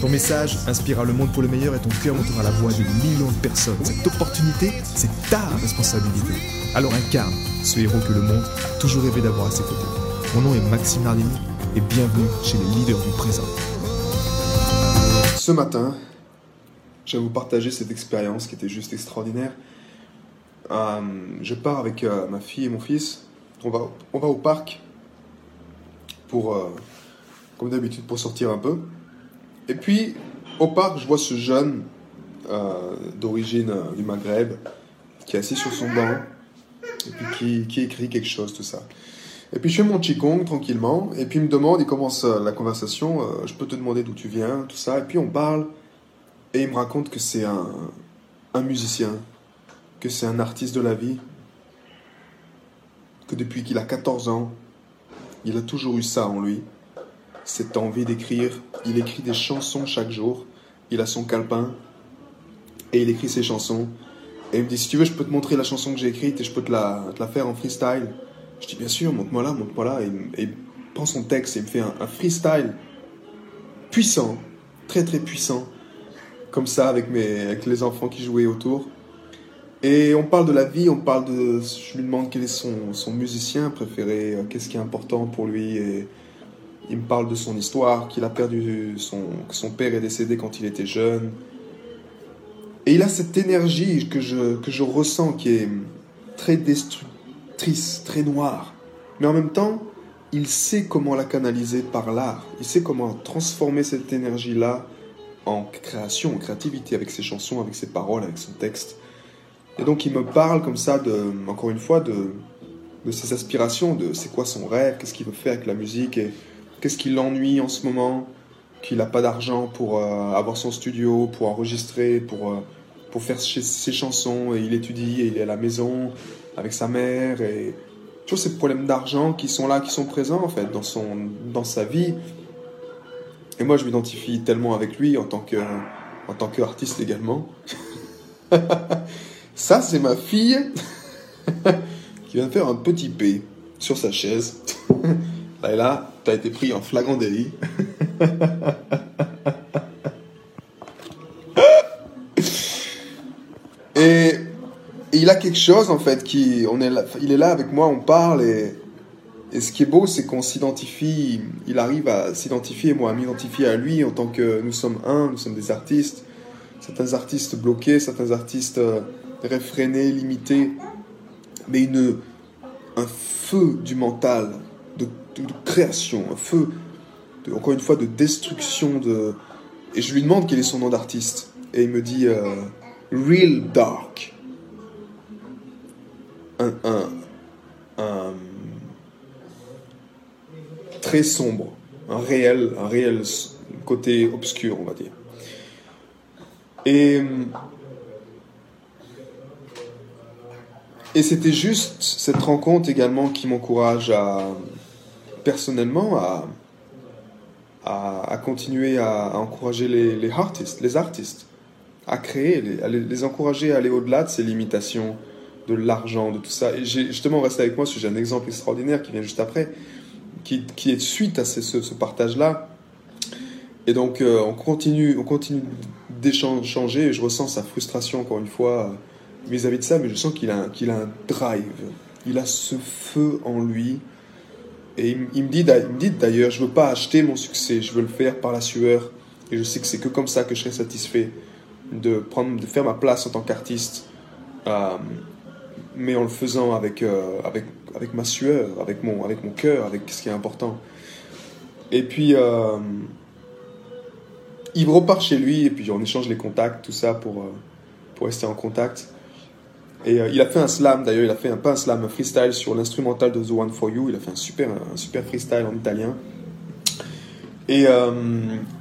Ton message inspirera le monde pour le meilleur et ton cœur montera la voix de millions de personnes. Cette opportunité, c'est ta responsabilité. Alors incarne ce héros que le monde a toujours rêvé d'avoir à ses côtés. Mon nom est Maxime Nardini et bienvenue chez les leaders du présent. Ce matin, je vais vous partager cette expérience qui était juste extraordinaire. Euh, je pars avec euh, ma fille et mon fils. On va, au parc pour, euh, comme d'habitude, pour sortir un peu. Et puis, au parc, je vois ce jeune d'origine du Maghreb qui est assis sur son banc et puis qui, écrit quelque chose, tout ça. Et puis je fais mon Qigong tranquillement, et puis il me demande, il commence la conversation, je peux te demander d'où tu viens, tout ça, et puis on parle, et il me raconte que c'est un, un musicien, que c'est un artiste de la vie, que depuis qu'il a 14 ans, il a toujours eu ça en lui, cette envie d'écrire. Il écrit des chansons chaque jour, il a son calepin, et il écrit ses chansons. Et il me dit, si tu veux, je peux te montrer la chanson que j'ai écrite et je peux te la, te la faire en freestyle. Je dis, bien sûr, montre-moi là, montre-moi là. Et, il prend son texte et il me fait un, freestyle puissant, très très puissant, comme ça, avec, mes, avec les enfants qui jouaient autour. Et on parle de la vie, on parle de. Je lui demande quel est son, son musicien préféré, euh, qu'est-ce qui est important pour lui. Et il me parle de son histoire, qu'il a perdu. Son, que son père est décédé quand il était jeune. Et il a cette énergie que je, que je ressens qui est très destructrice, très noire. Mais en même temps, il sait comment la canaliser par l'art. Il sait comment transformer cette énergie-là en création, en créativité, avec ses chansons, avec ses paroles, avec son texte. Et donc il me parle comme ça, de, encore une fois, de, de ses aspirations, de c'est quoi son rêve, qu'est-ce qu'il veut faire avec la musique, et qu'est-ce qui l'ennuie en ce moment, qu'il n'a pas d'argent pour euh, avoir son studio, pour enregistrer, pour, euh, pour faire ses chansons, et il étudie, il est à la maison avec sa mère, et toujours ces problèmes d'argent qui sont là, qui sont présents en fait dans, son, dans sa vie. Et moi je m'identifie tellement avec lui en tant que en tant qu'artiste également. Ça, c'est ma fille qui vient de faire un petit P sur sa chaise. Là et là, tu as été pris en flagrant délit. et, il a quelque chose en fait qui, on est là, il est là avec moi, on parle et, et ce qui est beau, c'est qu'on s'identifie, il arrive à s'identifier, moi à m'identifier à lui en tant que nous sommes un, nous sommes des artistes, certains artistes bloqués, certains artistes réfréné, limité, mais une, un feu du mental, de, création, un feu, encore une fois, de destruction. De... Et je lui demande quel est son nom d'artiste. Et il me dit euh, Real Dark. Un, un, un, très sombre, un réel, un réel côté obscur, on va dire. Et Et c'était juste cette rencontre également qui m'encourage à, personnellement, à, à, continuer à, encourager les, artistes, les artistes, à créer, les, à les, encourager à aller au-delà de ces limitations, de l'argent, de tout ça. Et justement resté avec moi, parce j'ai un exemple extraordinaire qui vient juste après, qui, qui est suite à ce, ce, partage-là. Et donc, euh, on continue, on continue d'échanger, et je ressens sa frustration, encore une fois, vis-à-vis de ça, mais je sens qu'il a, qu'il a un drive. Il a ce feu en lui. Et il, me dit, d'ailleurs, je veux pas acheter mon succès, je veux le faire par la sueur. Et je sais que c'est que comme ça que je serai satisfait de, prendre, de faire ma place en tant qu'artiste, euh, mais en le faisant avec, euh, avec, avec ma sueur, avec mon, avec mon cœur, avec ce qui est important. Et puis, euh, il repart chez lui, et puis on échange les contacts, tout ça, pour, pour rester en contact. Et euh, il a fait un slam, d'ailleurs, il a fait un, pas un slam, freestyle sur l'instrumental de The One For You. Il a fait un super, un super freestyle en italien. Et, euh,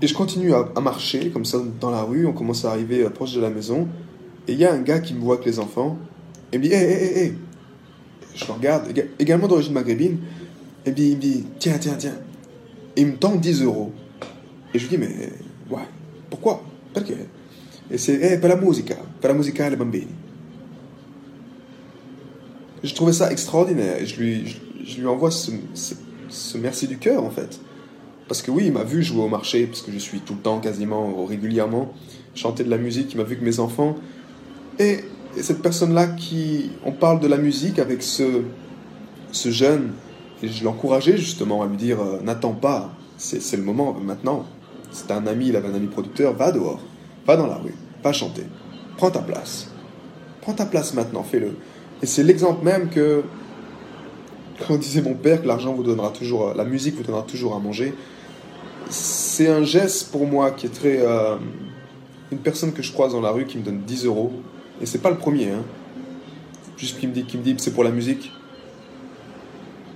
et je continue à, marcher comme ça dans la rue. On commence à arriver euh, proche de la maison. Et il y a un gars qui me voit avec les enfants. Et me dit Hé, hé, hé, hé Je le regarde, éga- également d'origine maghrébine. Et puis il me dit Tiens, tiens, tiens. Et il me tend 10 euros. Et je lui dis Mais ouais, pourquoi? Et c'est Eh, per la musica, per la musica ai bambini. Je trouvais ça extraordinaire. Et je lui, envoie ce, merci du cœur, en fait. Parce que oui, il m'a vu jouer au marché, parce que je suis tout le temps, quasiment, régulièrement, chanter de la musique. Il m'a vu que mes enfants. Et, et cette personne-là qui. On parle de la musique avec ce, jeune. Et je l'encourageais justement à lui dire euh, N'attends pas, c'est c'est le moment maintenant. C'était un ami, il avait un ami producteur, va dehors, va dans la rue, va chanter, prends ta place. Prends ta place maintenant, fais-le. Et c'est l'exemple même que, comme disait mon père, que l'argent vous donnera toujours, la musique vous donnera toujours à manger. C'est un geste pour moi qui est très. euh, une personne que je croise dans la rue qui me donne 10 euros, et c'est pas le premier, hein. Juste qui me dit, qui me dit c'est pour la musique.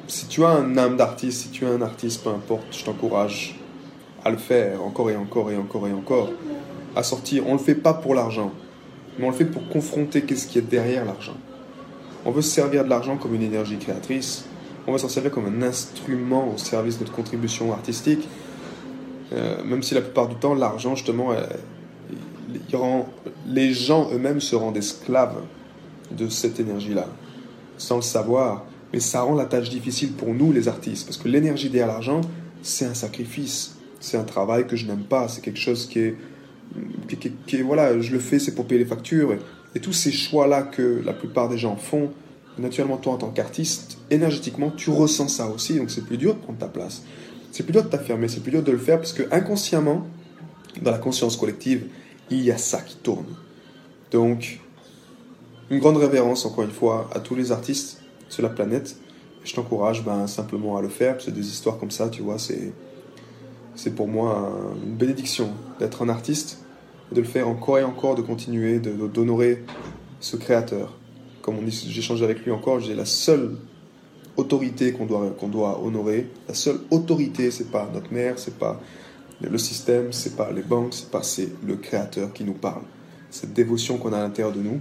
Si tu as un âme d'artiste, si tu es un artiste, peu importe, je t'encourage à le faire encore et encore et encore et encore. À sortir. On le fait pas pour l'argent, mais on le fait pour confronter qu'est-ce qui est derrière l'argent. On veut se servir de l'argent comme une énergie créatrice. On veut s'en servir comme un instrument au service de notre contribution artistique. Euh, même si la plupart du temps, l'argent, justement, euh, les gens eux-mêmes se rendent esclaves de cette énergie-là, sans le savoir. Mais ça rend la tâche difficile pour nous, les artistes, parce que l'énergie derrière l'argent, c'est un sacrifice. C'est un travail que je n'aime pas. C'est quelque chose qui est- voilà, je le fais, c'est pour payer les factures. Et, tous ces choix-là que la plupart des gens font, naturellement, toi, en tant qu'artiste, énergétiquement, tu ressens ça aussi. Donc, c'est plus dur de prendre ta place. C'est plus dur de t'affirmer. C'est plus dur de le faire parce que inconsciemment, dans la conscience collective, il y a ça qui tourne. Donc, une grande révérence, encore une fois, à tous les artistes sur la planète. Je t'encourage ben, simplement à le faire, parce que des histoires comme ça, tu vois, c'est, c'est pour moi un- une bénédiction d'être un artiste, de le faire encore et encore, de continuer, de, de- d'honorer ce créateur. Comme échangé avec lui encore, j'ai la seule autorité qu'on doit, doit honorer. La seule autorité, c'est pas notre mère, c'est pas le système, c'est pas les banques, c'est pas c'est le créateur qui nous parle. Cette dévotion qu'on a à l'intérieur de nous,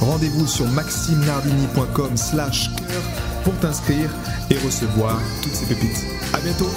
Rendez-vous sur maximenardini.com slash cœur pour t'inscrire et recevoir toutes ces pépites. À bientôt.